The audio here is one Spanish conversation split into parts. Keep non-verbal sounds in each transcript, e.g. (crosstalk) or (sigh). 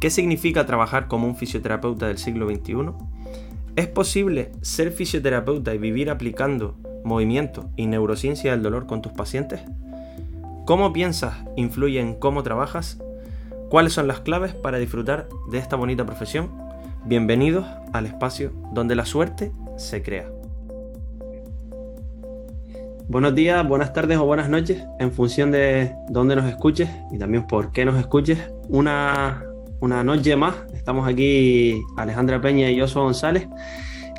¿Qué significa trabajar como un fisioterapeuta del siglo XXI? ¿Es posible ser fisioterapeuta y vivir aplicando movimiento y neurociencia del dolor con tus pacientes? ¿Cómo piensas influye en cómo trabajas? ¿Cuáles son las claves para disfrutar de esta bonita profesión? Bienvenidos al espacio donde la suerte se crea. Buenos días, buenas tardes o buenas noches, en función de dónde nos escuches y también por qué nos escuches. Una una noche más. Estamos aquí Alejandra Peña y Josué González.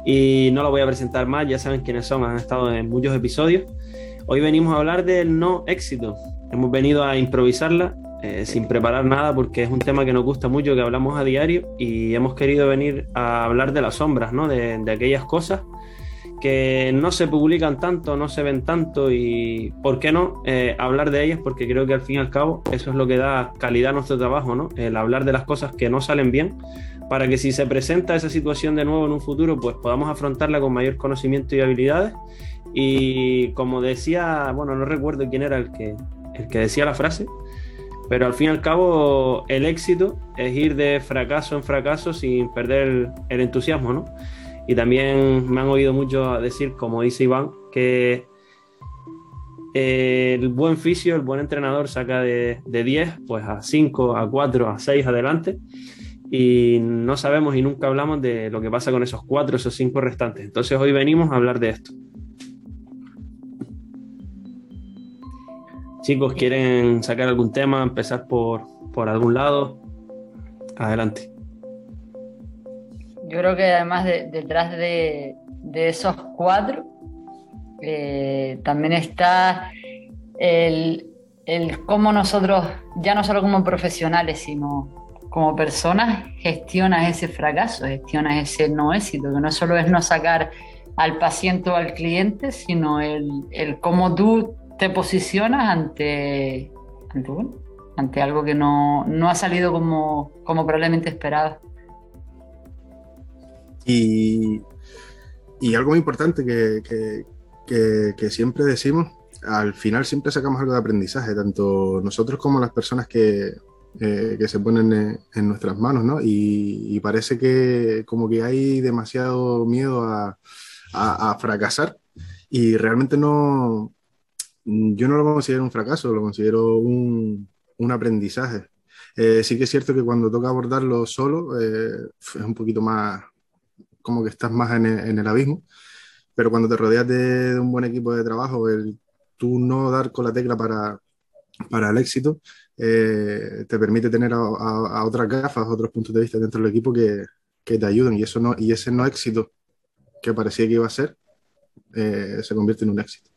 Y no lo voy a presentar más, ya saben quiénes son, han estado en muchos episodios. Hoy venimos a hablar del no éxito. Hemos venido a improvisarla eh, sin preparar nada porque es un tema que nos gusta mucho, que hablamos a diario y hemos querido venir a hablar de las sombras, ¿no? de aquellas cosas que no se publican tanto, no se ven tanto y, ¿por qué no? Eh, hablar de ellas porque creo que al fin y al cabo eso es lo que da calidad a nuestro trabajo, ¿no? El hablar de las cosas que no salen bien para que si se presenta esa situación de nuevo en un futuro, pues podamos afrontarla con mayor conocimiento y habilidades. Y como decía, bueno, no recuerdo quién era el que, el que decía la frase, pero al fin y al cabo el éxito es ir de fracaso en fracaso sin perder el, el entusiasmo, ¿no? Y también me han oído mucho decir, como dice Iván, que el buen fisio, el buen entrenador saca de, 10 pues a 5, a 4, a 6 adelante y no sabemos y nunca hablamos de lo que pasa con esos 4, esos 5 restantes. Entonces hoy venimos a hablar de esto. Chicos, ¿quieren sacar algún tema? Empezar por, por algún lado. Adelante. Yo creo que además detrás de, esos cuatro eh, también está el, cómo nosotros, ya no solo como profesionales, sino como personas, gestionas ese fracaso, gestionas ese no éxito, que no solo es no sacar al paciente o al cliente, sino el, cómo tú te posicionas ante, ante, algo que no, ha salido como, como probablemente esperaba. Y, algo muy importante que, siempre decimos, al final siempre sacamos algo de aprendizaje, tanto nosotros como las personas que, eh, se ponen en, nuestras manos, ¿no? Y, parece que como que hay demasiado miedo a, fracasar y realmente no, yo no lo considero un fracaso, lo considero un, aprendizaje. Eh, sí que es cierto que cuando toca abordarlo solo eh, es un poquito más, como que estás más en el, abismo, pero cuando te rodeas de, un buen equipo de trabajo, el tú no dar con la tecla para, para el éxito, eh, te permite tener a, otras gafas, otros puntos de vista dentro del equipo que, que, te ayuden y, eso no, y ese no éxito que parecía que iba a ser, eh, se convierte en un éxito.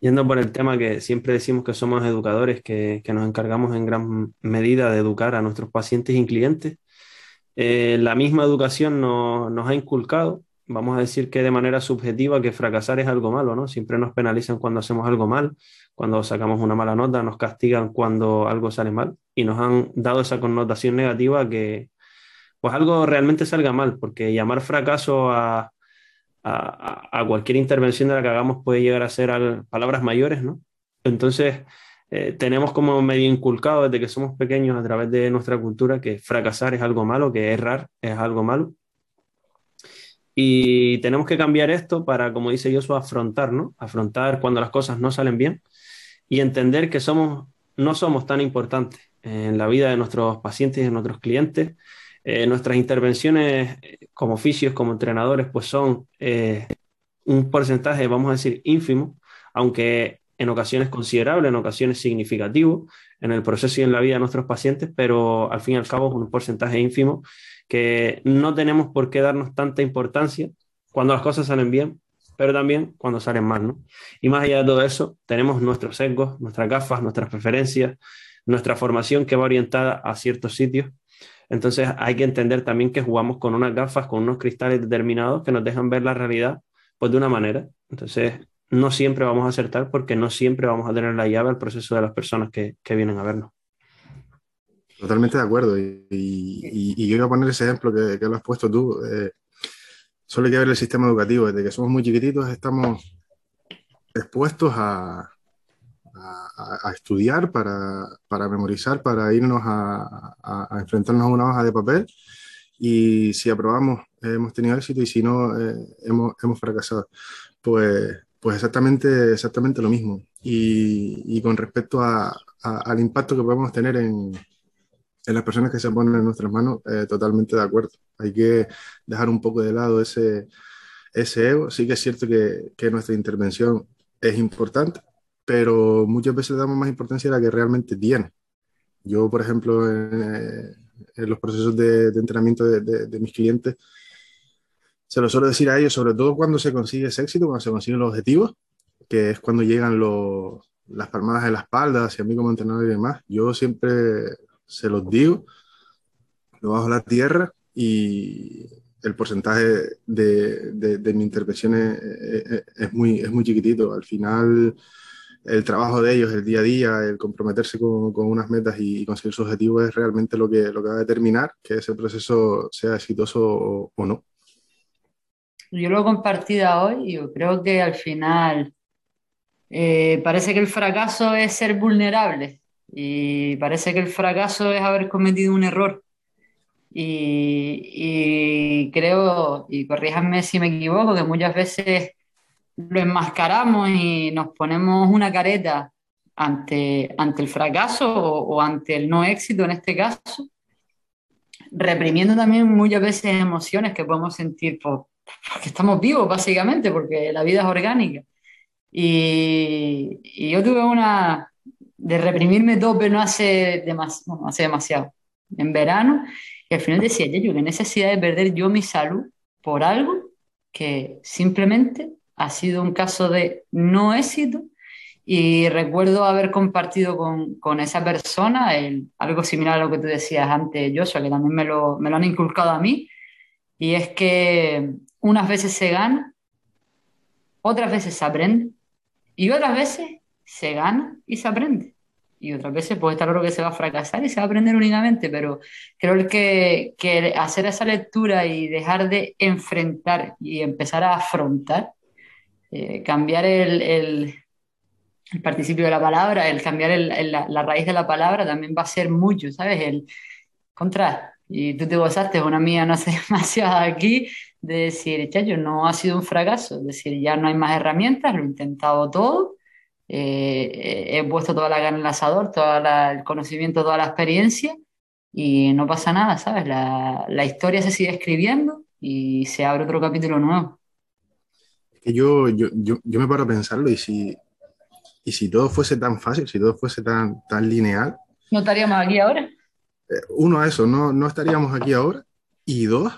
Yendo por el tema que siempre decimos que somos educadores, que nos encargamos en gran medida de educar a nuestros pacientes y clientes, eh, la misma educación nos ha inculcado, vamos a decir que de manera subjetiva, que fracasar es algo malo, ¿no? Siempre nos penalizan cuando hacemos algo mal, cuando sacamos una mala nota, nos castigan cuando algo sale mal y nos han dado esa connotación negativa que pues algo realmente salga mal, porque llamar fracaso a, a, cualquier intervención de la que hagamos puede llegar a ser palabras mayores, ¿no? Entonces, eh, tenemos como medio inculcado desde que somos pequeños a través de nuestra cultura que fracasar es algo malo, que errar es algo malo. Y tenemos que cambiar esto para, como dice Joshua, afrontar, ¿no? Afrontar cuando las cosas no salen bien y entender que somos, no somos tan importantes en la vida de nuestros pacientes y de nuestros clientes. Eh, nuestras intervenciones eh, como oficios, como entrenadores, pues son un porcentaje, vamos a decir, ínfimo, aunque en ocasiones considerable, en ocasiones significativo en el proceso y en la vida de nuestros pacientes, pero al fin y al cabo es un porcentaje ínfimo que no tenemos por qué darnos tanta importancia cuando las cosas salen bien, pero también cuando salen mal, ¿no? Y más allá de todo eso, tenemos nuestros sesgos, nuestras gafas, nuestras preferencias, nuestra formación que va orientada a ciertos sitios. Entonces hay que entender también que jugamos con unas gafas, con unos cristales determinados que nos dejan ver la realidad pues de una manera. Entonces no siempre vamos a acertar porque no siempre vamos a tener la llave al proceso de las personas que, vienen a vernos. Totalmente de acuerdo. Y, yo iba a poner ese ejemplo que, que lo has puesto tú. Eh, solo hay que ver el sistema educativo. Desde que somos muy chiquititos estamos expuestos a, a, estudiar, para, para, memorizar, para irnos a, enfrentarnos a una hoja de papel y si aprobamos hemos tenido éxito y si no eh, hemos, hemos, fracasado. Pues, pues exactamente, exactamente lo mismo. Y, y con respecto al impacto que podemos tener en, en las personas que se ponen en nuestras manos, eh, totalmente de acuerdo. Hay que dejar un poco de lado ese, ese ego. Sí que es cierto que, que nuestra intervención es importante, pero muchas veces damos más importancia a la que realmente tiene. Yo, por ejemplo, en, los procesos de, entrenamiento de, de, mis clientes, se lo suelo decir a ellos, sobre todo cuando se consigue ese éxito, cuando se consiguen los objetivos, que es cuando llegan las palmadas en la espalda hacia mí como entrenador y demás. Yo siempre se los digo, lo bajo la tierra y el porcentaje de, de, mi intervención es, muy, es muy chiquitito. Al final, el trabajo de ellos, el día a día, el comprometerse con, con unas metas y, conseguir sus objetivos es realmente lo que, lo que va a determinar que ese proceso sea exitoso o, no. Yo lo he compartido hoy yo creo que al final eh, parece que el fracaso es ser vulnerable y parece que el fracaso es haber cometido un error. Y, creo, y corríjanme si me equivoco, que muchas veces lo enmascaramos y nos ponemos una careta ante, ante el fracaso o, ante el no éxito en este caso, reprimiendo también muchas veces emociones que podemos sentir por, porque estamos vivos, básicamente, porque la vida es orgánica. Y, y yo tuve una, de reprimirme tope no hace, hace demasiado, en verano, y al final decía, yo qué necesidad de perder yo mi salud por algo que simplemente ha sido un caso de no éxito y recuerdo haber compartido con, con esa persona algo similar a lo que tú decías antes, Joshua, que también me lo, me lo han inculcado a mí, y es que unas veces se gana, otras veces se aprende y otras veces se gana y se aprende. Y otras veces puede estar claro que se va a fracasar y se va a aprender únicamente, pero creo que, que hacer esa lectura y dejar de enfrentar y empezar a afrontar, eh, cambiar el, el, participio de la palabra, el cambiar el, la, la, raíz de la palabra también va a ser mucho, ¿sabes? El contra, y tú te gozaste, una mía no hace (laughs) demasiado aquí, de decir, chacho, no ha sido un fracaso, es decir, ya no hay más herramientas, lo he intentado todo eh, he puesto toda la gana en el asador, todo el conocimiento, toda la experiencia y no pasa nada, ¿sabes? La, la, historia se sigue escribiendo y se abre otro capítulo nuevo. Yo, yo, yo, yo me paro a pensarlo y si, y si todo fuese tan fácil, si todo fuese tan, tan lineal. ¿No estaríamos aquí ahora? Eh, uno, eso, no, no estaríamos aquí ahora. Y dos,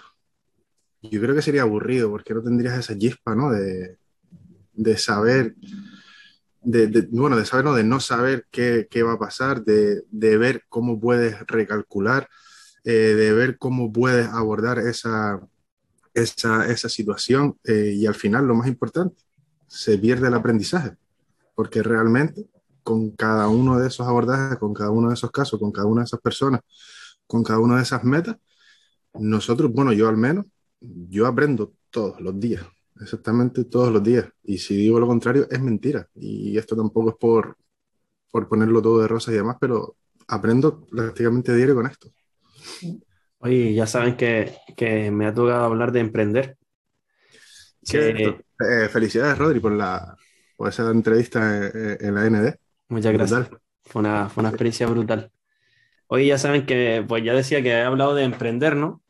yo creo que sería aburrido porque no tendrías esa chispa, ¿no? De, de saber de, bueno, de saber, no, de no saber qué, qué va a pasar, de, de, ver cómo puedes recalcular, eh, de ver cómo puedes abordar esa, esa, esa situación eh, y al final, lo más importante, se pierde el aprendizaje, porque realmente con cada uno de esos abordajes, con cada uno de esos casos, con cada una de esas personas, con cada una de esas metas, nosotros, bueno, yo al menos, yo aprendo todos los días exactamente todos los días. Y si digo lo contrario, es mentira. Y esto tampoco es por, por ponerlo todo de rosas y demás, pero aprendo prácticamente diario con esto. Oye, ya saben que, que me ha tocado hablar de emprender. Eh, felicidades, Rodri, por, la, por esa entrevista en, la ND. Muchas gracias. Fue una, fue una experiencia brutal. Hoy ya saben que, pues ya decía que he hablado de emprender, ¿no?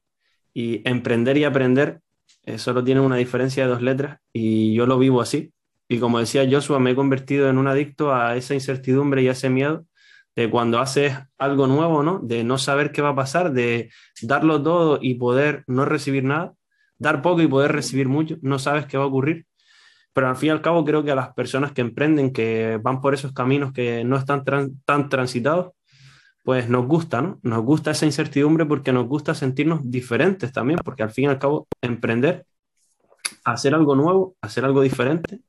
Y emprender y aprender eh, solo tiene una diferencia de dos letras y yo lo vivo así. Y como decía Joshua, me he convertido en un adicto a esa incertidumbre y a ese miedo de cuando haces algo nuevo, ¿no? De no saber qué va a pasar, de darlo todo y poder no recibir nada, dar poco y poder recibir mucho, no sabes qué va a ocurrir. Pero al fin y al cabo creo que a las personas que emprenden, que van por esos caminos que no están tan transitados, pues nos gusta, ¿no? Nos gusta esa incertidumbre porque nos gusta sentirnos diferentes también, porque al fin y al cabo emprender, hacer algo nuevo, hacer algo diferente,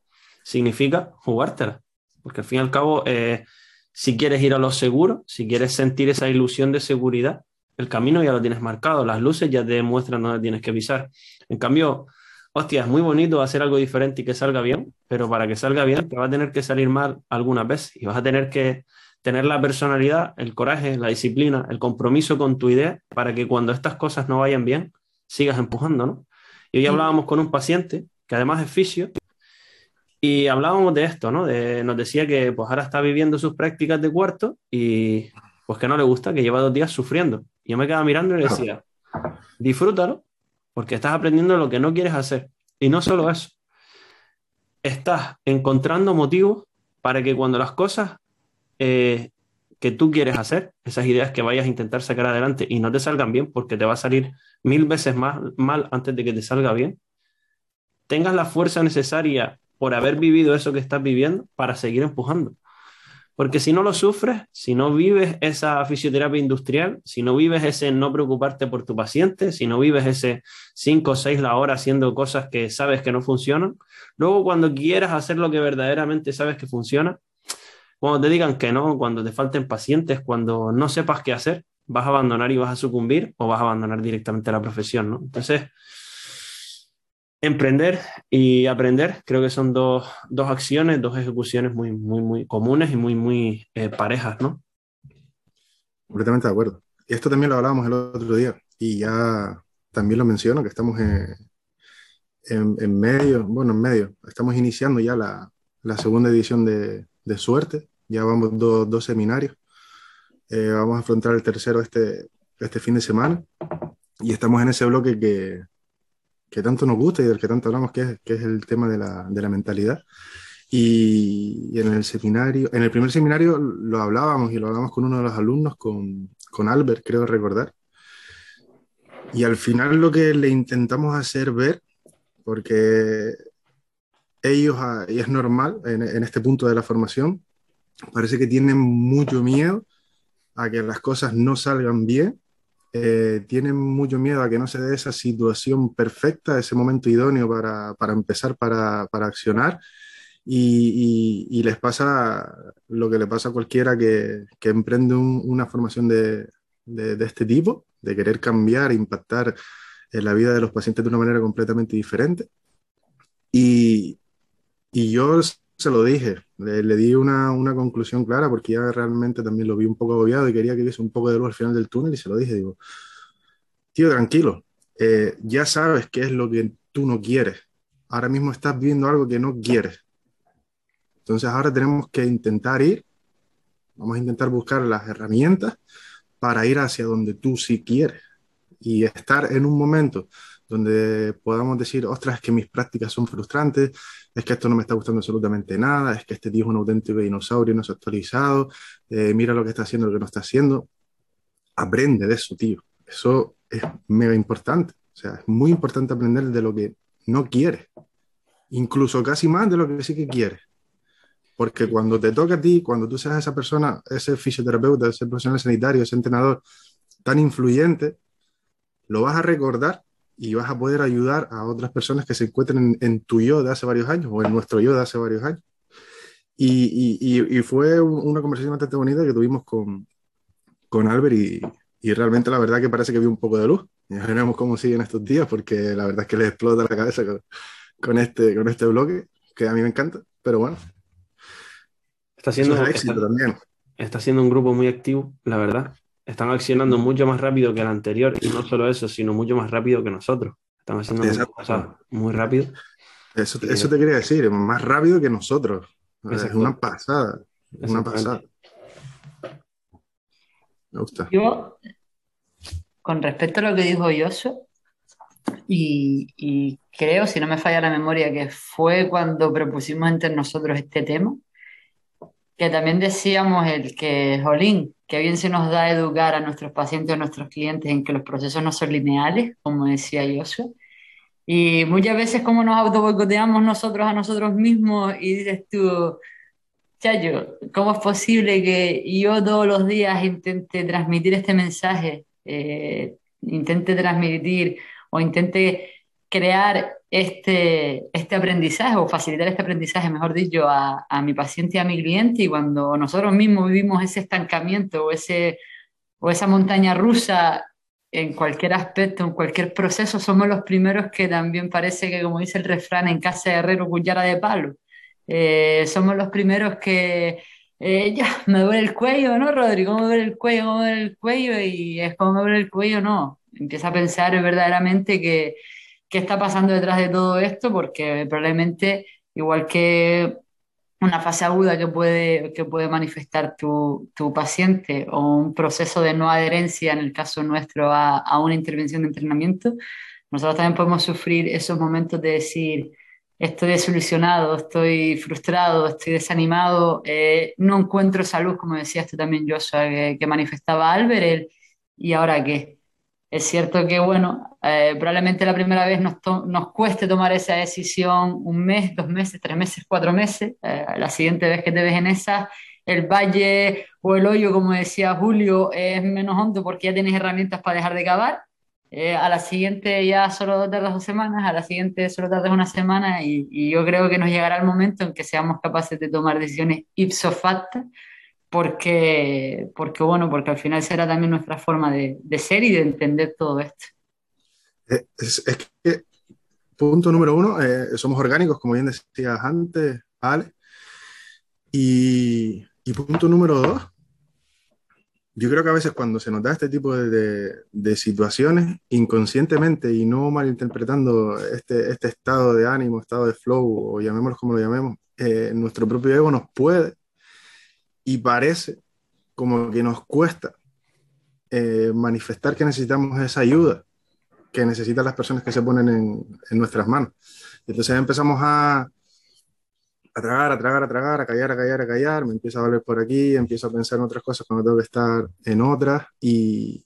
significa jugártela, porque al fin y al cabo, eh, si quieres ir a lo seguro, si quieres sentir esa ilusión de seguridad, el camino ya lo tienes marcado, las luces ya te demuestran dónde tienes que pisar. En cambio, hostia, es muy bonito hacer algo diferente y que salga bien, pero para que salga bien te va a tener que salir mal algunas veces y vas a tener que tener la personalidad, el coraje, la disciplina, el compromiso con tu idea para que cuando estas cosas no vayan bien, sigas empujando, ¿no? Y hoy hablábamos con un paciente que además es fisio y hablábamos de esto, ¿no? De, nos decía que pues ahora está viviendo sus prácticas de cuarto y pues que no le gusta, que lleva dos días sufriendo. Y yo me quedaba mirando y le decía, disfrútalo, porque estás aprendiendo lo que no quieres hacer. Y no solo eso, estás encontrando motivos para que cuando las cosas eh, que tú quieres hacer, esas ideas que vayas a intentar sacar adelante y no te salgan bien, porque te va a salir mil veces más mal antes de que te salga bien, tengas la fuerza necesaria por haber vivido eso que estás viviendo para seguir empujando. Porque si no lo sufres, si no vives esa fisioterapia industrial, si no vives ese no preocuparte por tu paciente, si no vives ese 5 o 6 la hora haciendo cosas que sabes que no funcionan, luego cuando quieras hacer lo que verdaderamente sabes que funciona, cuando te digan que no, cuando te falten pacientes, cuando no sepas qué hacer, vas a abandonar y vas a sucumbir o vas a abandonar directamente la profesión, ¿no? Entonces, Emprender y aprender. Creo que son dos, acciones, dos ejecuciones muy, muy, muy comunes y muy, muy eh, parejas, ¿no? Completamente de acuerdo. Y esto también lo hablábamos el otro día y ya también lo menciono, que estamos en, en, medio, bueno, en medio, estamos iniciando ya la, segunda edición de, Suerte, ya vamos dos seminarios, eh, vamos a afrontar el tercero este, este fin de semana. Y estamos en ese bloque que, que tanto nos gusta y del que tanto hablamos, que es, que es el tema de la, de la mentalidad. Y, en el seminario, en el primer seminario lo hablábamos y lo hablamos con uno de los alumnos, con, con Albert, creo recordar. Y al final lo que le intentamos hacer ver, porque ellos, ah, y es normal en, en, este punto de la formación, parece que tienen mucho miedo a que las cosas no salgan bien eh, tienen mucho miedo a que no se dé esa situación perfecta, ese momento idóneo para, para empezar, para, para accionar. Y, y, les pasa lo que le pasa a cualquiera que, que emprende una formación de, de, de, este tipo, de querer cambiar, impactar en la vida de los pacientes de una manera completamente diferente. Y, y yo se lo dije, le, di una, una, conclusión clara porque ya realmente también lo vi un poco agobiado y quería que hubiese un poco de luz al final del túnel y se lo dije, digo, tío, tranquilo, eh, ya sabes qué es lo que tú no quieres. Ahora mismo estás viendo algo que no quieres. Entonces ahora tenemos que intentar ir, vamos a intentar buscar las herramientas para ir hacia donde tú sí quieres y estar en un momento donde podamos decir, ostras, es que mis prácticas son frustrantes, es que esto no me está gustando absolutamente nada, es que este tío es un auténtico dinosaurio, no se ha actualizado, eh, mira lo que está haciendo, lo que no está haciendo. Aprende de eso, tío. Eso es mega importante. O sea, es muy importante aprender de lo que no quieres. Incluso casi más de lo que sí que quieres. Porque cuando te toca a ti, cuando tú seas esa persona, ese fisioterapeuta, ese profesional sanitario, ese entrenador tan influyente, lo vas a recordar y vas a poder ayudar a otras personas que se encuentren en, tu yo de hace varios años o en nuestro yo de hace varios años. Y, y, y fue una conversación bastante bonita que tuvimos con, con Albert y, y, realmente la verdad que parece que vi un poco de luz. Ya veremos cómo siguen estos días porque la verdad es que les explota la cabeza con, con este, con este bloque que a mí me encanta, pero bueno. Está siendo, éxito también. está siendo un grupo muy activo, la verdad están accionando mucho más rápido que el anterior y no solo eso, sino mucho más rápido que nosotros. Están haciendo cosas muy rápido. Eso, eso te quería decir, más rápido que nosotros. Es una pasada. Es una pasada. Me gusta. Yo, con respecto a lo que dijo Yoso, y, y creo, si no me falla la memoria, que fue cuando propusimos entre nosotros este tema, que también decíamos el que, Jolín, que bien se nos da educar a nuestros pacientes, a nuestros clientes en que los procesos no son lineales, como decía Joshua. Y muchas veces como nos autoboicoteamos nosotros a nosotros mismos y dices tú, Chayo, ¿cómo es posible que yo todos los días intente transmitir este mensaje, eh, intente transmitir o intente crear este, este aprendizaje o facilitar este aprendizaje, mejor dicho, a, a, mi paciente y a mi cliente y cuando nosotros mismos vivimos ese estancamiento o, ese, o esa montaña rusa en cualquier aspecto, en cualquier proceso, somos los primeros que también parece que, como dice el refrán, en casa de herrero, cuchara de palo. eh, somos los primeros que eh, ya me duele el cuello, ¿no, Rodrigo? ¿Cómo me duele el cuello? ¿Cómo me duele el cuello? Y es como me duele el cuello, no. Empieza a pensar verdaderamente que qué está pasando detrás de todo esto, porque probablemente, igual que una fase aguda que puede, que puede manifestar tu, tu, paciente o un proceso de no adherencia, en el caso nuestro, a, a, una intervención de entrenamiento, nosotros también podemos sufrir esos momentos de decir, estoy desilusionado, estoy frustrado, estoy desanimado, eh, no encuentro salud, como decías tú también, Joshua, que, que manifestaba Albert, ¿y ahora qué? Es cierto que, bueno, eh, probablemente la primera vez nos, cueste tomar esa decisión un mes, dos meses, tres meses, cuatro meses. Eh, la siguiente vez que te ves en esa, el valle o el hoyo, como decía Julio, es menos hondo porque ya tienes herramientas para dejar de cavar. Eh, a la siguiente ya solo tardas dos semanas, a la siguiente solo tardas una semana y, y, yo creo que nos llegará el momento en que seamos capaces de tomar decisiones ipso facto porque, porque, bueno, porque al final será también nuestra forma de, de ser y de entender todo esto. Eh, es, es que, punto número uno, eh, somos orgánicos, como bien decías antes, Ale. Y, y, punto número dos, yo creo que a veces cuando se nos da este tipo de, de, de situaciones, inconscientemente y no malinterpretando este, este, estado de ánimo, estado de flow, o llamémoslo como lo llamemos, eh, nuestro propio ego nos puede y parece como que nos cuesta eh, manifestar que necesitamos esa ayuda que necesitan las personas que se ponen en, en nuestras manos. Entonces empezamos a, a tragar, a tragar, a tragar, a callar, a callar, a callar, me empieza a valer por aquí, empiezo a pensar en otras cosas cuando tengo que estar en otras y,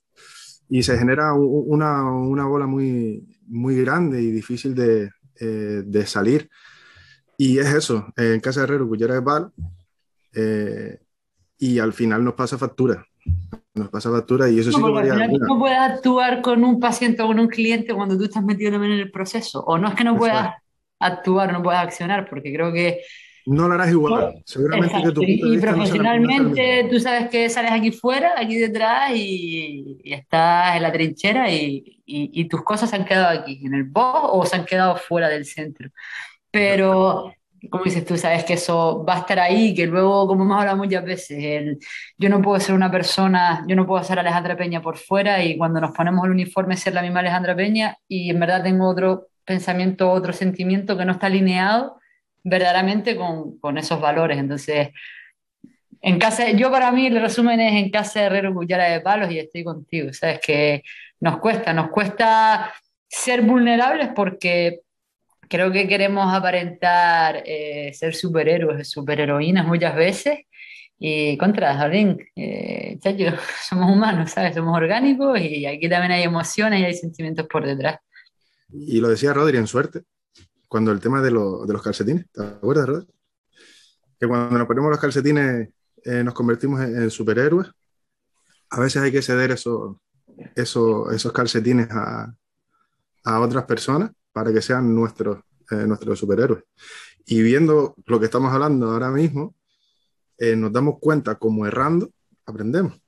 y se genera una, una, bola muy, muy grande y difícil de, eh, de salir. Y es eso, en casa de Herrero, cuchara de palo, eh, y al final nos pasa factura. Nos pasa factura y eso no, sí que al final tú no puedes actuar con un paciente o con un cliente cuando tú estás metido también en el proceso. O no es que no puedas actuar, no puedas accionar, porque creo que no lo harás igual. Seguramente que tu y, y profesionalmente no tú sabes que sales aquí fuera, aquí detrás y, y estás en la trinchera y, y, tus cosas se han quedado aquí, en el box o se han quedado fuera del centro. Pero como dices tú, sabes que eso va a estar ahí, que luego, como hemos hablado muchas veces, el, yo no puedo ser una persona, yo no puedo ser Alejandra Peña por fuera y cuando nos ponemos el uniforme ser la misma Alejandra Peña y en verdad tengo otro pensamiento, otro sentimiento que no está alineado verdaderamente con, con esos valores. Entonces, en casa, yo para mí el resumen es en casa de Herrero Cuchara de Palos y estoy contigo, sabes que nos cuesta, nos cuesta ser vulnerables porque creo que queremos aparentar eh, ser superhéroes, superheroínas muchas veces. Y contra, Jardín, eh, (laughs) somos humanos, ¿sabes? Somos orgánicos y aquí también hay emociones y hay sentimientos por detrás. Y lo decía Rodri en suerte, cuando el tema de, lo, de los calcetines, ¿te acuerdas, Rodri? Que cuando nos ponemos los calcetines eh, nos convertimos en, en, superhéroes. A veces hay que ceder eso, eso, esos calcetines a, a otras personas para que sean nuestros, eh, nuestros superhéroes. Y viendo lo que estamos hablando ahora mismo, eh, nos damos cuenta como errando, aprendemos.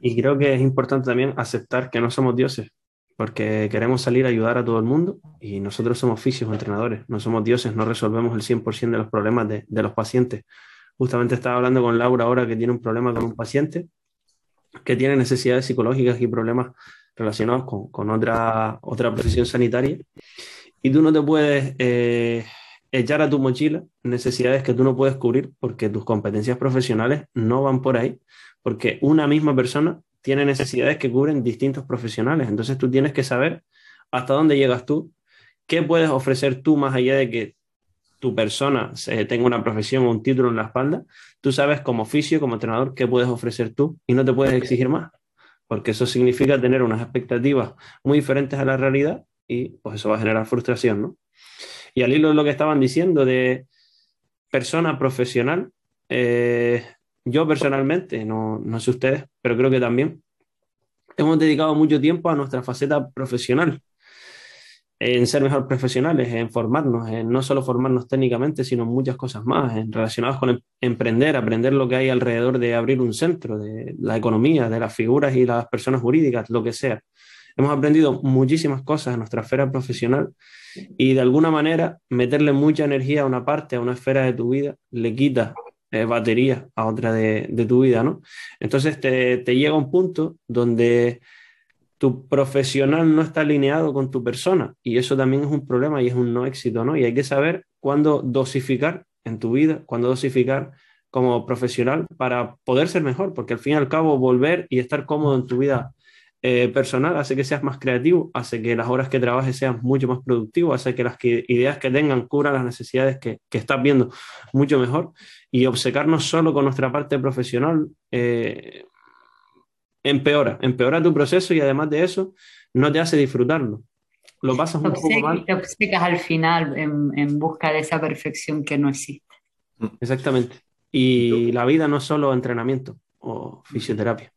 Y creo que es importante también aceptar que no somos dioses, porque queremos salir a ayudar a todo el mundo y nosotros somos fisios entrenadores, no somos dioses, no resolvemos el 100% de los problemas de, de los pacientes. Justamente estaba hablando con Laura ahora que tiene un problema con un paciente que tiene necesidades psicológicas y problemas relacionados con, otra, otra profesión sanitaria. Y tú no te puedes eh, echar a tu mochila necesidades que tú no puedes cubrir porque tus competencias profesionales no van por ahí, porque una misma persona tiene necesidades que cubren distintos profesionales. Entonces tú tienes que saber hasta dónde llegas tú, qué puedes ofrecer tú más allá de que tu persona tenga una profesión o un título en la espalda, tú sabes como oficio, como entrenador, qué puedes ofrecer tú y no te puedes exigir más porque eso significa tener unas expectativas muy diferentes a la realidad y pues eso va a generar frustración, ¿no? Y al hilo de lo que estaban diciendo de persona profesional, eh, yo personalmente, no, no sé ustedes, pero creo que también hemos dedicado mucho tiempo a nuestra faceta profesional en ser mejor profesionales, en formarnos, en no solo formarnos técnicamente, sino muchas cosas más, en relacionadas con em, emprender, aprender lo que hay alrededor de abrir un centro, de la economía, de las figuras y las personas jurídicas, lo que sea. hemos aprendido muchísimas cosas en nuestra esfera profesional y de alguna manera meterle mucha energía a una parte, a una esfera de tu vida, le quita eh, batería a otra de, tu vida, ¿no? Entonces te, te llega un punto donde tu profesional no está alineado con tu persona y eso también es un problema y es un no éxito, ¿no? Y hay que saber cuándo dosificar en tu vida, cuándo dosificar como profesional para poder ser mejor, porque al fin y al cabo volver y estar cómodo en tu vida eh, personal hace que seas más creativo, hace que las horas que trabajes sean mucho más productivo, hace que las ideas que tengan cubran las necesidades que, que, estás viendo mucho mejor y obcecarnos solo con nuestra parte profesional eh, empeora, empeora tu proceso y además de eso no te hace disfrutarlo. Lo pasas un poco mal. Te obcecas al final en, en busca de esa perfección que no existe. Exactamente. Y la vida no es solo entrenamiento o fisioterapia.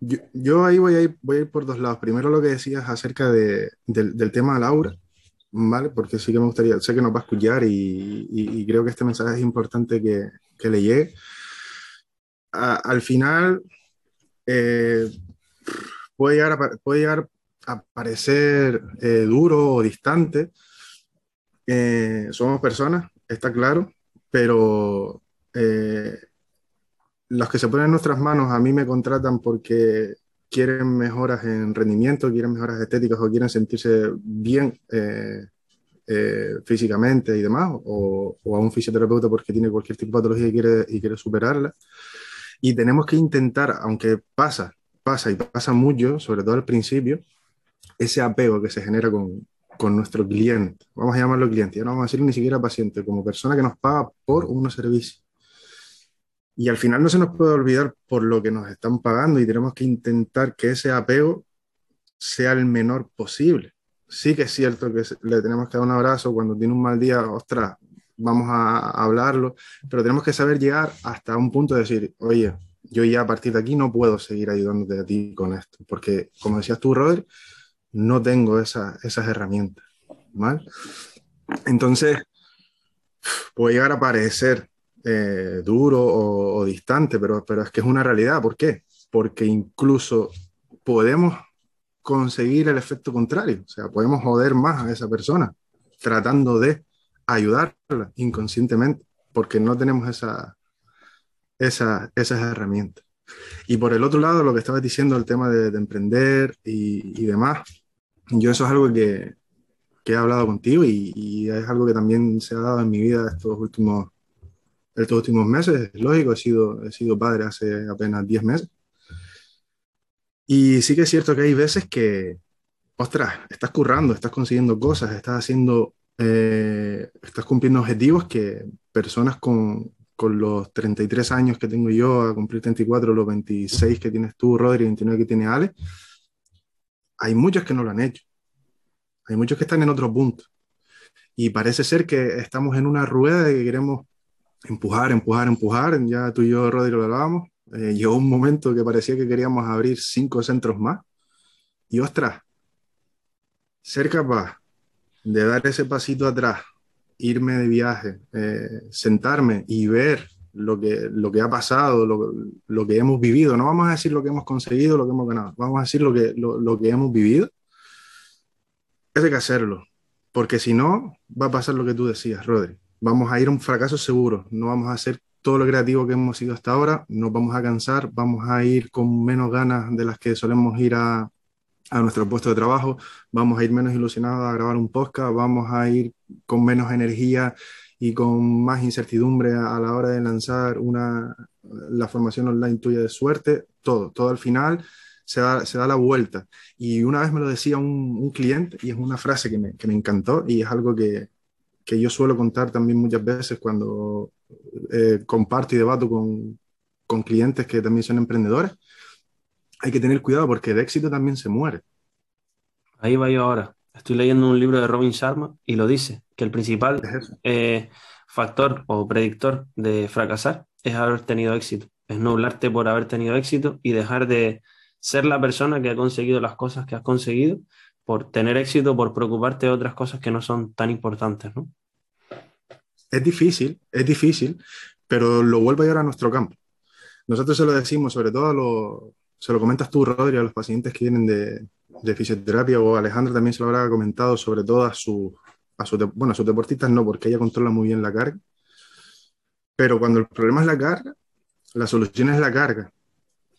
Yo, ahí voy a, ir, voy a ir por dos lados. Primero lo que decías acerca de, del, del, tema Laura, ¿vale? Porque sí que me gustaría, sé que nos va a escuchar y, y, creo que este mensaje es importante que, que le llegue. al final, eh, puede, llegar a, puede llegar a parecer eh, duro o distante. Eh, somos personas, está claro, pero los que se ponen en nuestras manos a mí me contratan porque quieren mejoras en rendimiento, quieren mejoras estéticas o quieren sentirse bien físicamente y demás, o, o, a un fisioterapeuta porque tiene cualquier tipo de patología y quiere, y quiere superarla. Y tenemos que intentar, aunque pasa, pasa y pasa mucho, sobre todo al principio, ese apego que se genera con, con nuestro cliente. Vamos a llamarlo cliente, ya no vamos a decir ni siquiera paciente, como persona que nos paga por unos servicios. Y al final no se nos puede olvidar por lo que nos están pagando y tenemos que intentar que ese apego sea el menor posible. Sí que es cierto que le tenemos que dar un abrazo cuando tiene un mal día, ostras, vamos a hablarlo, pero tenemos que saber llegar hasta un punto de decir, oye, yo ya a partir de aquí no puedo seguir ayudándote a ti con esto, porque como decías tú, Robert, no tengo esa, esas herramientas, ¿mal? Entonces, puede llegar a parecer eh, duro o, o, distante, pero, pero es que es una realidad. ¿Por qué? Porque incluso podemos conseguir el efecto contrario, o sea, podemos joder más a esa persona tratando de ayudarla inconscientemente, porque no tenemos esa, esa, esas herramientas. Y por el otro lado, lo que estabas diciendo, el tema de, emprender y, y, demás, yo eso es algo que, que he hablado contigo y, y, es algo que también se ha dado en mi vida estos últimos, estos últimos meses. Es lógico, he sido, he sido padre hace apenas 10 meses. Y sí que es cierto que hay veces que, ostras, estás currando, estás consiguiendo cosas, estás haciendo eh, estás cumpliendo objetivos que personas con, con, los 33 años que tengo yo a cumplir 34, los 26 que tienes tú, Rodri, 29 que tiene Ale, hay muchos que no lo han hecho. Hay muchos que están en otro punto. Y parece ser que estamos en una rueda de que queremos empujar, empujar, empujar. Ya tú y yo, Rodri, lo hablábamos. Eh, llegó un momento que parecía que queríamos abrir cinco centros más. Y ostras, ser capaz de dar ese pasito atrás, irme de viaje, eh, sentarme y ver lo que, lo que ha pasado, lo, lo, que hemos vivido. No vamos a decir lo que hemos conseguido, lo que hemos ganado, vamos a decir lo que, lo, lo que hemos vivido. Hay que hacerlo, porque si no, va a pasar lo que tú decías, Rodri. Vamos a ir a un fracaso seguro, no vamos a hacer todo lo creativo que hemos sido hasta ahora, nos vamos a cansar, vamos a ir con menos ganas de las que solemos ir a, a nuestro puesto de trabajo, vamos a ir menos ilusionados a grabar un podcast, vamos a ir con menos energía y con más incertidumbre a, la hora de lanzar una, la formación online tuya de suerte, todo, todo al final se da, se da la vuelta. Y una vez me lo decía un, cliente y es una frase que me, que me, encantó y es algo que, que yo suelo contar también muchas veces cuando eh, comparto y debato con, con clientes que también son emprendedores hay que tener cuidado porque de éxito también se muere. Ahí va yo ahora. Estoy leyendo un libro de Robin Sharma y lo dice, que el principal eh, factor o predictor de fracasar es haber tenido éxito. Es nublarte por haber tenido éxito y dejar de ser la persona que ha conseguido las cosas que has conseguido por tener éxito, por preocuparte de otras cosas que no son tan importantes, ¿no? Es difícil, es difícil, pero lo vuelvo a llevar a nuestro campo. Nosotros se lo decimos sobre todo a los se lo comentas tú, Rodri, a los pacientes que vienen de, de fisioterapia, o Alejandra también se lo habrá comentado, sobre todo a, su, a, su, bueno, a sus deportistas no, porque ella controla muy bien la carga, pero cuando el problema es la carga, la solución es la carga.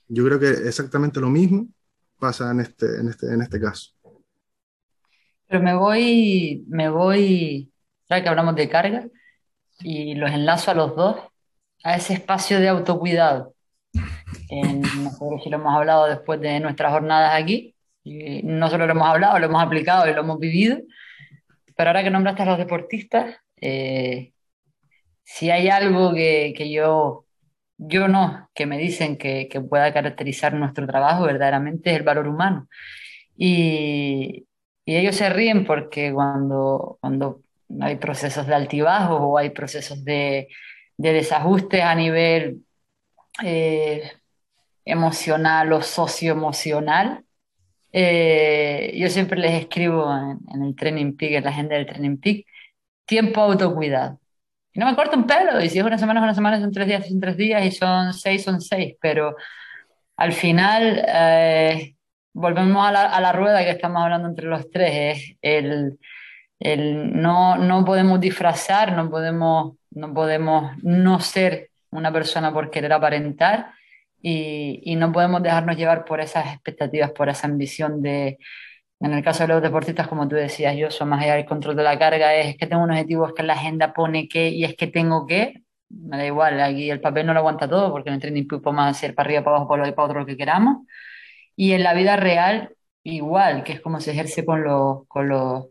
Yo creo que exactamente lo mismo pasa en este, en este, en este caso. Pero me voy, me voy, ya que hablamos de carga, y los enlazo a los dos, a ese espacio de autocuidado. En, no sé si lo hemos hablado después de nuestras jornadas aquí, y no solo lo hemos hablado, lo hemos aplicado y lo hemos vivido, pero ahora que nombraste a los deportistas, eh, si hay algo que, que yo yo no, que me dicen que, que, pueda caracterizar nuestro trabajo verdaderamente es el valor humano. Y, y, ellos se ríen porque cuando, cuando hay procesos de altibajos o hay procesos de, de desajustes a nivel eh, emocional o socioemocional, eh, yo siempre les escribo en, el Training Peak, en la agenda del Training Peak, tiempo autocuidado. No me corto un pelo, y si es una semana, es una semana, son tres días, son tres días, y son seis, son seis, pero al final eh, volvemos a la, rueda que estamos hablando entre los tres, es el, el no, no podemos disfrazar, no podemos, no podemos no ser una persona por querer aparentar, y, no podemos dejarnos llevar por esas expectativas, por esa ambición de en el caso de los deportistas, como tú decías, yo soy más allá del control de la carga, es que tengo un objetivo, es que la agenda pone que y es que tengo que, me da igual, aquí el papel no lo aguanta todo porque en el training podemos hacer para arriba, para abajo, para, lo, para otro lo que queramos. Y en la vida real, igual, que es como se ejerce con los, con los,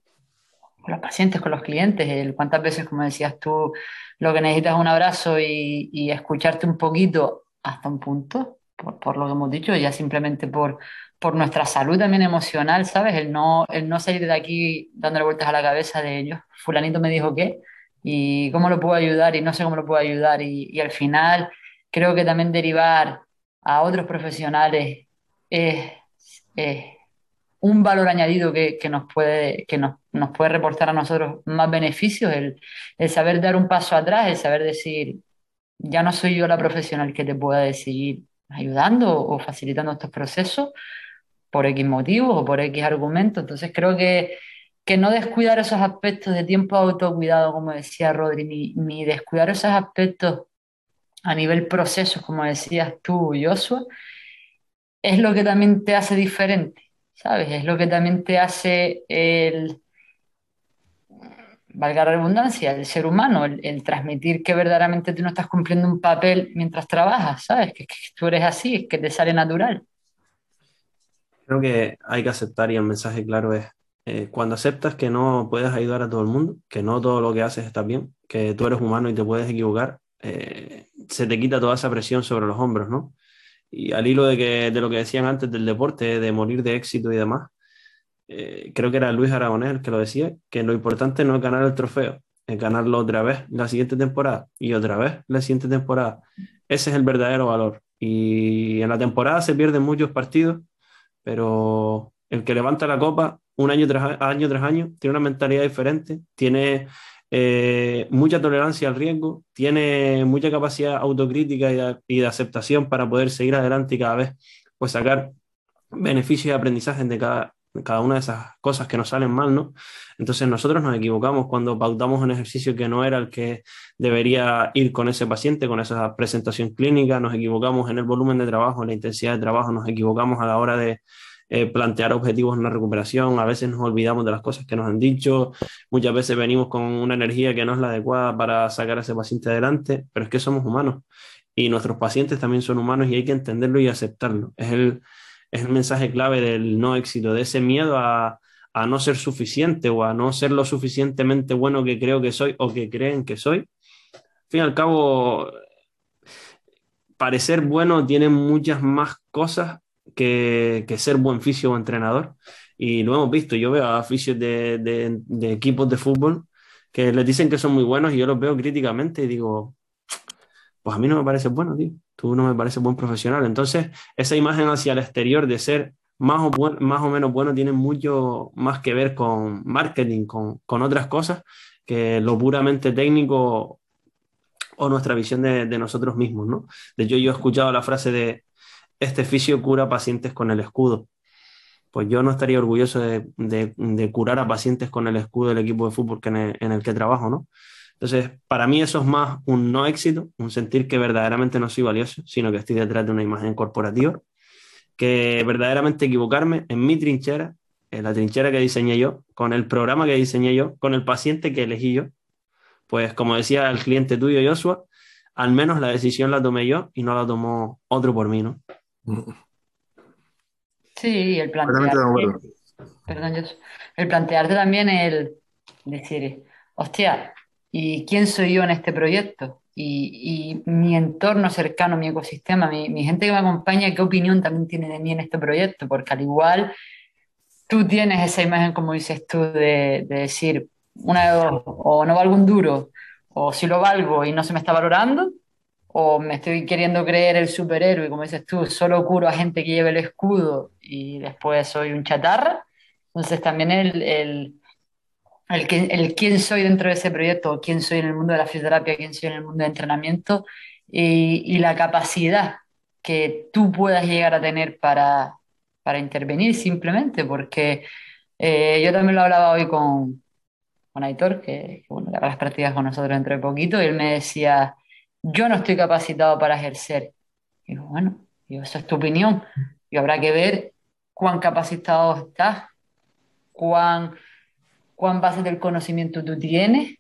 con los pacientes, con los clientes. El, cuántas veces, como decías tú, lo que necesitas es un abrazo y escucharte un poquito hasta un punto, por, por lo que hemos dicho, ya simplemente por por nuestra salud también emocional, ¿sabes? El no, el no salir de aquí dándole vueltas a la cabeza de ellos. Fulanito me dijo qué y cómo lo puedo ayudar y no sé cómo lo puedo ayudar. Y, al final creo que también derivar a otros profesionales es, es un valor añadido que, que, nos, puede, que nos, nos, puede reportar a nosotros más beneficios, el, el saber dar un paso atrás, el saber decir, ya no soy yo la profesional que te pueda seguir ayudando o facilitando estos procesos, por X motivos o por X argumentos. Entonces creo que, que no descuidar esos aspectos de tiempo autocuidado, como decía Rodri, ni, ni descuidar esos aspectos a nivel procesos, como decías tú, Joshua, es lo que también te hace diferente, ¿sabes? Es lo que también te hace el, valga la redundancia, el ser humano, el, transmitir que verdaderamente tú no estás cumpliendo un papel mientras trabajas, ¿sabes? Que, que tú eres así, es que te sale natural. Creo que hay que aceptar y el mensaje claro es, eh, cuando aceptas que no puedes ayudar a todo el mundo, que no todo lo que haces está bien, que tú eres humano y te puedes equivocar, eh, se te quita toda esa presión sobre los hombros, ¿no? Y al hilo de, que, de lo que decían antes del deporte, de morir de éxito y demás, eh, creo que era Luis Aragonés el que lo decía, que lo importante no es ganar el trofeo, es ganarlo otra vez la siguiente temporada y otra vez la siguiente temporada. Ese es el verdadero valor. Y en la temporada se pierden muchos partidos pero el que levanta la copa un año tras año, tras año tiene una mentalidad diferente, tiene eh, mucha tolerancia al riesgo, tiene mucha capacidad autocrítica y de, aceptación para poder seguir adelante y cada vez pues sacar beneficios y aprendizaje de cada, cada una de esas cosas que nos salen mal, ¿no? Entonces nosotros nos equivocamos cuando pautamos un ejercicio que no era el que debería ir con ese paciente, con esa presentación clínica, nos equivocamos en el volumen de trabajo, en la intensidad de trabajo, nos equivocamos a la hora de eh, plantear objetivos en la recuperación, a veces nos olvidamos de las cosas que nos han dicho, muchas veces venimos con una energía que no es la adecuada para sacar a ese paciente adelante, pero es que somos humanos. Y nuestros pacientes también son humanos y hay que entenderlo y aceptarlo. Es el es el mensaje clave del no éxito, de ese miedo a, a no ser suficiente o a no ser lo suficientemente bueno que creo que soy o que creen que soy. Al fin y al cabo, parecer bueno tiene muchas más cosas que, que ser buen fisio o entrenador. Y lo hemos visto, yo veo a fisios de, de, de, equipos de fútbol que les dicen que son muy buenos y yo los veo críticamente y digo, pues a mí no me parece bueno, tío tú no me pareces buen profesional. Entonces, esa imagen hacia el exterior de ser más o, menos bueno tiene mucho más que ver con marketing, con, otras cosas, que lo puramente técnico o nuestra visión de, nosotros mismos, ¿no? De hecho, yo he escuchado la frase de este fisio cura pacientes con el escudo. pues yo no estaría orgulloso de, curar a pacientes con el escudo del equipo de fútbol que en, el, que trabajo, ¿no? Entonces, para mí eso es más un no éxito, un sentir que verdaderamente no soy valioso, sino que estoy detrás de una imagen corporativa, que verdaderamente equivocarme en mi trinchera, en la trinchera que diseñé yo, con el programa que diseñé yo, con el paciente que elegí yo, pues como decía el cliente tuyo, Joshua, al menos la decisión la tomé yo y no la tomó otro por mí, ¿no? Sí, el plantearte, perdón, el plantearte también el decir, hostia, ¿y quién soy yo en este proyecto? Y, mi entorno cercano, mi ecosistema, mi, gente que me acompaña, ¿qué opinión también tiene de mí en este proyecto? Porque al igual tú tienes esa imagen, como dices tú, de, de decir, una o no valgo un duro, o si lo valgo y no se me está valorando, o me estoy queriendo creer el superhéroe, como dices tú, solo curo a gente que lleve el escudo y después soy un chatarra. Entonces también el, el, el, el quién soy dentro de ese proyecto, quién soy en el mundo de la fisioterapia, quién soy en el mundo de entrenamiento y, y la capacidad que tú puedas llegar a tener para, para intervenir simplemente, porque eh, yo también lo hablaba hoy con, con Aitor, que, que bueno, hará las prácticas con nosotros dentro de poquito, y él me decía, yo no estoy capacitado para ejercer. Y digo, bueno, esa es tu opinión. Y habrá que ver cuán capacitado estás, cuán, cuán base del conocimiento tú tienes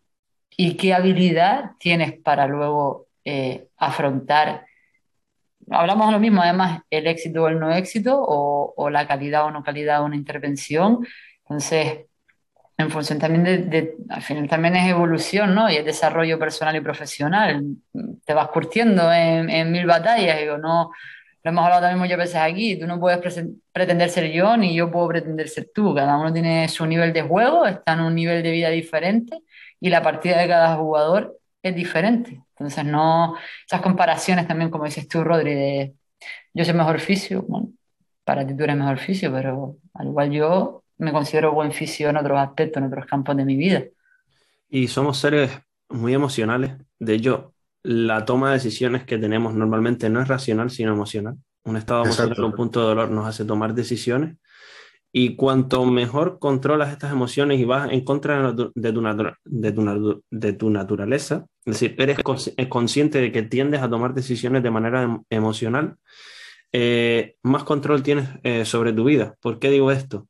y qué habilidad tienes para luego eh, afrontar. Hablamos de lo mismo, además, el éxito o el no éxito, o, o la calidad o no calidad de una intervención. Entonces, en función también de, al final también es evolución, ¿no? Y es desarrollo personal y profesional. Te vas curtiendo en, en mil batallas, digo, no, lo hemos hablado también muchas veces aquí, tú no puedes pretender ser yo ni yo puedo pretender ser tú, cada uno tiene su nivel de juego, está en un nivel de vida diferente y la partida de cada jugador es diferente. Entonces, no, esas comparaciones también, como dices tú, Rodri, de yo soy mejor fisio, bueno, para ti tú eres mejor fisio, pero al igual yo me considero buen fisio en otros aspectos, en otros campos de mi vida. Y somos seres muy emocionales. De hecho, la toma de decisiones que tenemos normalmente no es racional, sino emocional. Un estado emocional, un punto de dolor nos hace tomar decisiones. Y cuanto mejor controlas estas emociones y vas en contra de tu, de tu, de tu naturaleza, es decir, eres consciente de que tiendes a tomar decisiones de manera em, emocional, eh, más control tienes eh, sobre tu vida. ¿Por qué digo esto?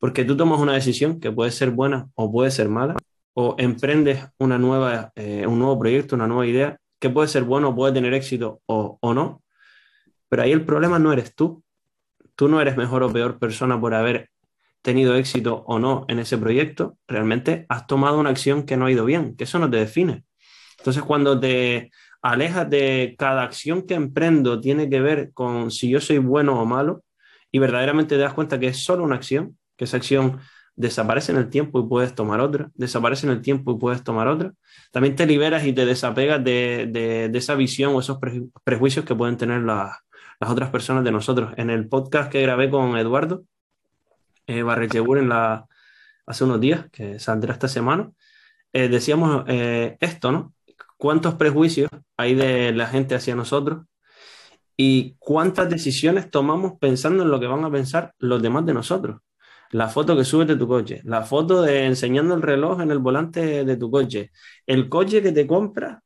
Porque tú tomas una decisión que puede ser buena o puede ser mala, o emprendes una nueva, eh, un nuevo proyecto, una nueva idea, que puede ser bueno, puede tener éxito o, o no, pero ahí el problema no eres tú. Tú no eres mejor o peor persona por haber tenido éxito o no en ese proyecto, realmente has tomado una acción que no ha ido bien, que eso no te define. Entonces, cuando te alejas de cada acción que emprendo tiene que ver con si yo soy bueno o malo, y verdaderamente te das cuenta que es solo una acción, que esa acción desaparece en el tiempo y puedes tomar otra, desaparece en el tiempo y puedes tomar otra. También te liberas y te desapegas de, esa visión o esos prejuicios que pueden tener las otras personas de nosotros. En el podcast que grabé con Eduardo eh, en la, hace unos días, que saldrá esta semana, eh, decíamos eh, esto, ¿no? ¿Cuántos prejuicios hay de la gente hacia nosotros? Y cuántas decisiones tomamos pensando en lo que van a pensar los demás de nosotros la foto que subes de tu coche, la foto de enseñando el reloj en el volante de tu coche, el coche que te compras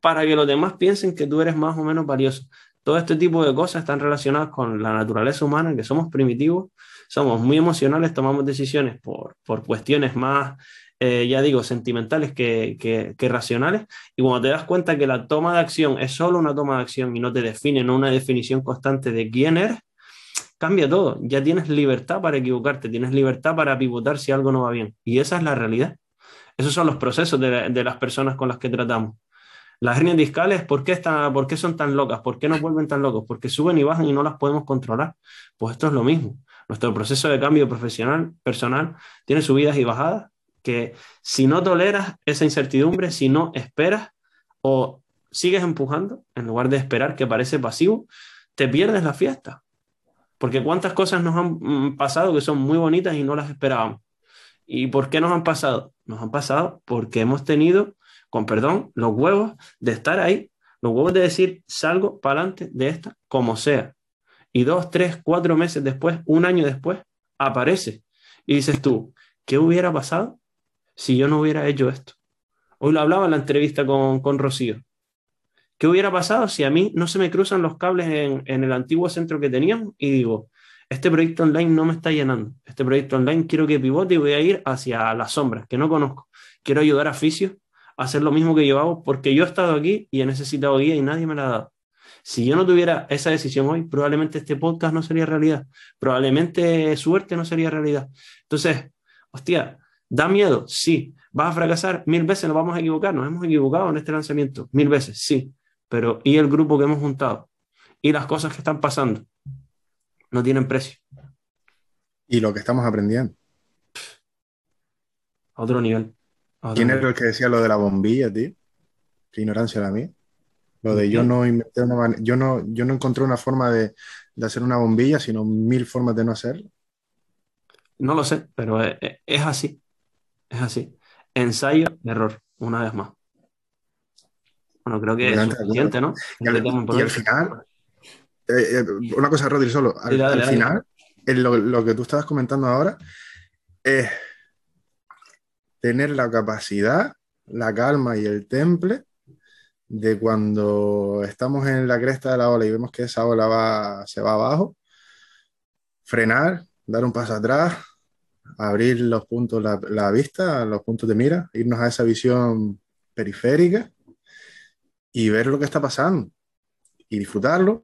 para que los demás piensen que tú eres más o menos valioso. Todo este tipo de cosas están relacionadas con la naturaleza humana, que somos primitivos, somos muy emocionales, tomamos decisiones por, por cuestiones más, eh, ya digo, sentimentales que, que, racionales. Y cuando te das cuenta que la toma de acción es solo una toma de acción y no te define, no una definición constante de quién eres, cambia todo. Ya tienes libertad para equivocarte, tienes libertad para pivotar si algo no va bien. Y esa es la realidad. Esos son los procesos de, las personas con las que tratamos. Las hernias discales, ¿por qué, ¿por qué son tan locas? ¿Por qué nos vuelven tan locos? Porque suben y bajan y no las podemos controlar. Pues esto es lo mismo. Nuestro proceso de cambio profesional, personal, tiene subidas y bajadas que si no toleras esa incertidumbre, si no esperas o sigues empujando en lugar de esperar que parece pasivo, te pierdes la fiesta. Porque cuántas cosas nos han mm, pasado que son muy bonitas y no las esperábamos. ¿Y por qué nos han pasado? Nos han pasado porque hemos tenido, con perdón, los huevos de estar ahí, los huevos de decir, salgo para adelante de esta como sea. Y dos, tres, cuatro meses después, un año después, aparece. Y dices tú, ¿qué hubiera pasado si yo no hubiera hecho esto? Hoy lo hablaba en la entrevista con, con Rocío. ¿Qué hubiera pasado si a mí no se me cruzan los cables en, el antiguo centro que teníamos y digo, este proyecto online no me está llenando, este proyecto online quiero que pivote y voy a ir hacia las sombras que no conozco, quiero ayudar a Fisios a hacer lo mismo que yo hago porque yo he estado aquí y he necesitado guía y nadie me la ha dado. Si yo no tuviera esa decisión hoy, probablemente este podcast no sería realidad, probablemente suerte no sería realidad. Entonces, hostia, ¿da miedo? Sí. ¿Vas a fracasar? Mil veces nos vamos a equivocar, nos hemos equivocado en este lanzamiento, mil veces, sí. Pero ¿y el grupo que hemos juntado? ¿Y las cosas que están pasando? No tienen precio. ¿Y lo que estamos aprendiendo? A otro nivel. A otro ¿Quién nivel. era el que decía lo de la bombilla, tío? Qué ignorancia la mía. Lo de yo no inventé una man- yo no, yo no encontré una forma de, de hacer una bombilla, sino mil formas de no hacerlo. No lo sé, pero es, es- es así. Es así. Ensayo, error, una vez más. Bueno, creo que es suficiente, ¿no? Y al, y final, eh, eh, una cosa, Rodri, solo, al, Sí, dale, al dale. final, en lo, lo que tú estabas comentando ahora es tener la capacidad, la calma y el temple de cuando estamos en la cresta de la ola y vemos que esa ola va, se va abajo, frenar, dar un paso atrás, abrir los puntos, la, la vista, los puntos de mira, irnos a esa visión periférica y ver lo que está pasando y disfrutarlo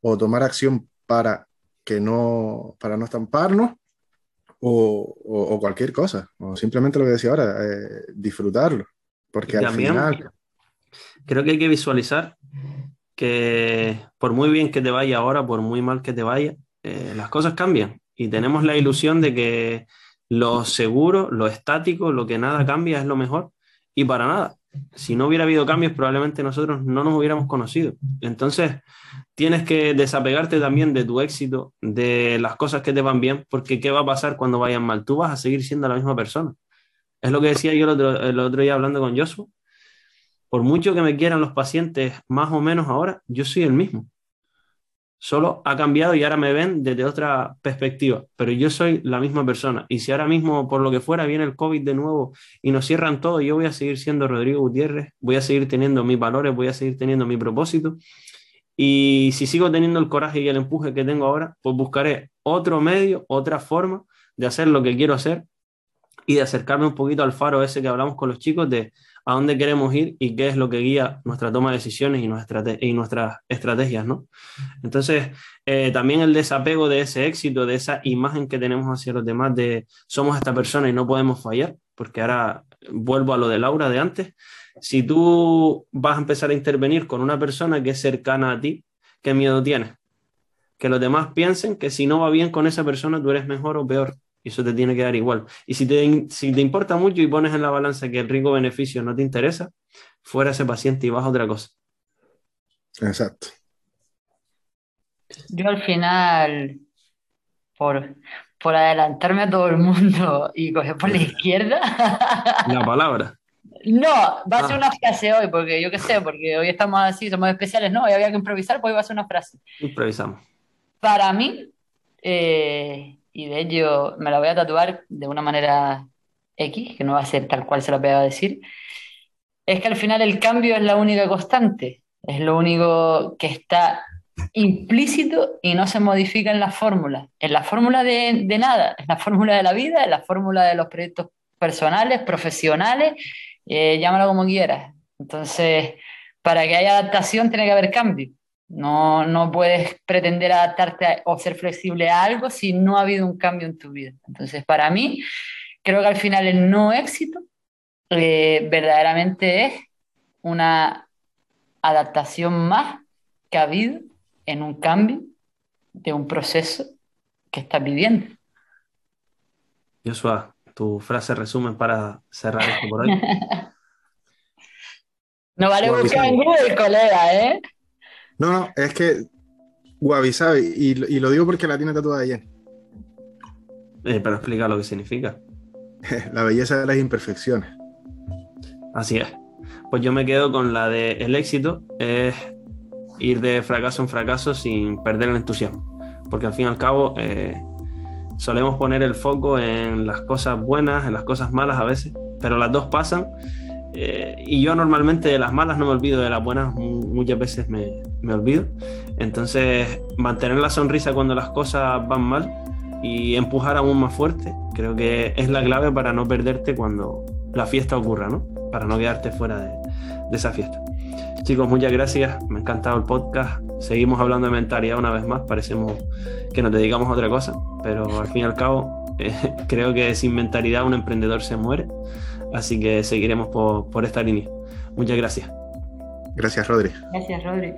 o tomar acción para que no, para no estamparnos o, o- o cualquier cosa, o simplemente lo que decía ahora, eh, disfrutarlo, porque al final, Creo que hay que visualizar que por muy bien que te vaya ahora, por muy mal que te vaya, eh, las cosas cambian. Y tenemos la ilusión de que lo seguro, lo estático, lo que nada cambia es lo mejor. Y para nada. Si no hubiera habido cambios, probablemente nosotros no nos hubiéramos conocido. Entonces, tienes que desapegarte también de tu éxito, de las cosas que te van bien, porque ¿qué va a pasar cuando vayan mal? Tú vas a seguir siendo la misma persona. Es lo que decía yo el otro, el otro día hablando con Joshua por mucho que me quieran los pacientes más o menos ahora, yo soy el mismo. Solo ha cambiado y ahora me ven desde otra perspectiva, pero yo soy la misma persona. Y si ahora mismo, por lo que fuera, viene el COVID de nuevo y nos cierran todo, yo voy a seguir siendo Rodrigo Gutiérrez, voy a seguir teniendo mis valores, voy a seguir teniendo mi propósito. Y si sigo teniendo el coraje y el empuje que tengo ahora, pues buscaré otro medio, otra forma de hacer lo que quiero hacer y de acercarme un poquito al faro ese que hablamos con los chicos de a dónde queremos ir y qué es lo que guía nuestra toma de decisiones y, nuestra y nuestras estrategias, ¿no? Entonces, eh, también el desapego de ese éxito, de esa imagen que tenemos hacia los demás de somos esta persona y no podemos fallar, porque ahora vuelvo a lo de Laura de antes, si tú vas a empezar a intervenir con una persona que es cercana a ti, ¿qué miedo tienes? Que los demás piensen que si no va bien con esa persona, tú eres mejor o peor. Y eso te tiene que dar igual. Y si te, si te importa mucho y pones en la balanza que el rico beneficio no te interesa, fuera ese paciente y vas a otra cosa. exacto. Yo al final, por, por adelantarme a todo el mundo y coger por la (laughs) izquierda, La palabra. no, va a ser Ah. una frase hoy, porque yo qué sé, porque hoy estamos así, somos especiales, no, y había que improvisar, pues iba a ser una frase. Improvisamos. Para mí, eh, y de ello me la voy a tatuar de una manera X, que no va a ser tal cual se la voy a decir, es que al final el cambio es la única constante, es lo único que está implícito y no se modifica en la fórmula, en la fórmula de, de nada, en la fórmula de la vida, en la fórmula de los proyectos personales, profesionales, eh, llámalo como quieras. Entonces, para que haya adaptación tiene que haber cambio. No, no puedes pretender adaptarte a- o ser flexible a algo si no ha habido un cambio en tu vida. Entonces, para mí, creo que al final el no éxito eh, verdaderamente es una adaptación más que ha habido en un cambio de un proceso que estás viviendo. Joshua, tu frase resumen para cerrar esto por hoy. (laughs) No vale buscar en. Google, colega, ¿eh? No, no, es que Wabi Sabi, y, y lo digo porque la tiene tatuada ayer. Eh, pero explica lo que significa. (laughs) La belleza de las imperfecciones. Así es. Pues yo me quedo con la de el éxito es ir de fracaso en fracaso sin perder el entusiasmo. Porque al fin y al cabo, eh, solemos poner el foco en las cosas buenas, en las cosas malas a veces, pero las dos pasan. Eh, y yo normalmente de las malas no me olvido, de las buenas muchas veces me, me olvido. Entonces, mantener la sonrisa cuando las cosas van mal y empujar aún más fuerte, creo que es la clave para no perderte cuando la fiesta ocurra, ¿no? Para no quedarte fuera de, de esa fiesta. Chicos, muchas gracias. Me ha encantado el podcast. Seguimos hablando de mentalidad una vez más. Parecemos que nos dedicamos a otra cosa, pero al fin y al cabo, (laughs) eh, creo que sin mentalidad un emprendedor se muere. Así que seguiremos por, por esta línea. Muchas gracias. Gracias, Rodri. Gracias, Rodri.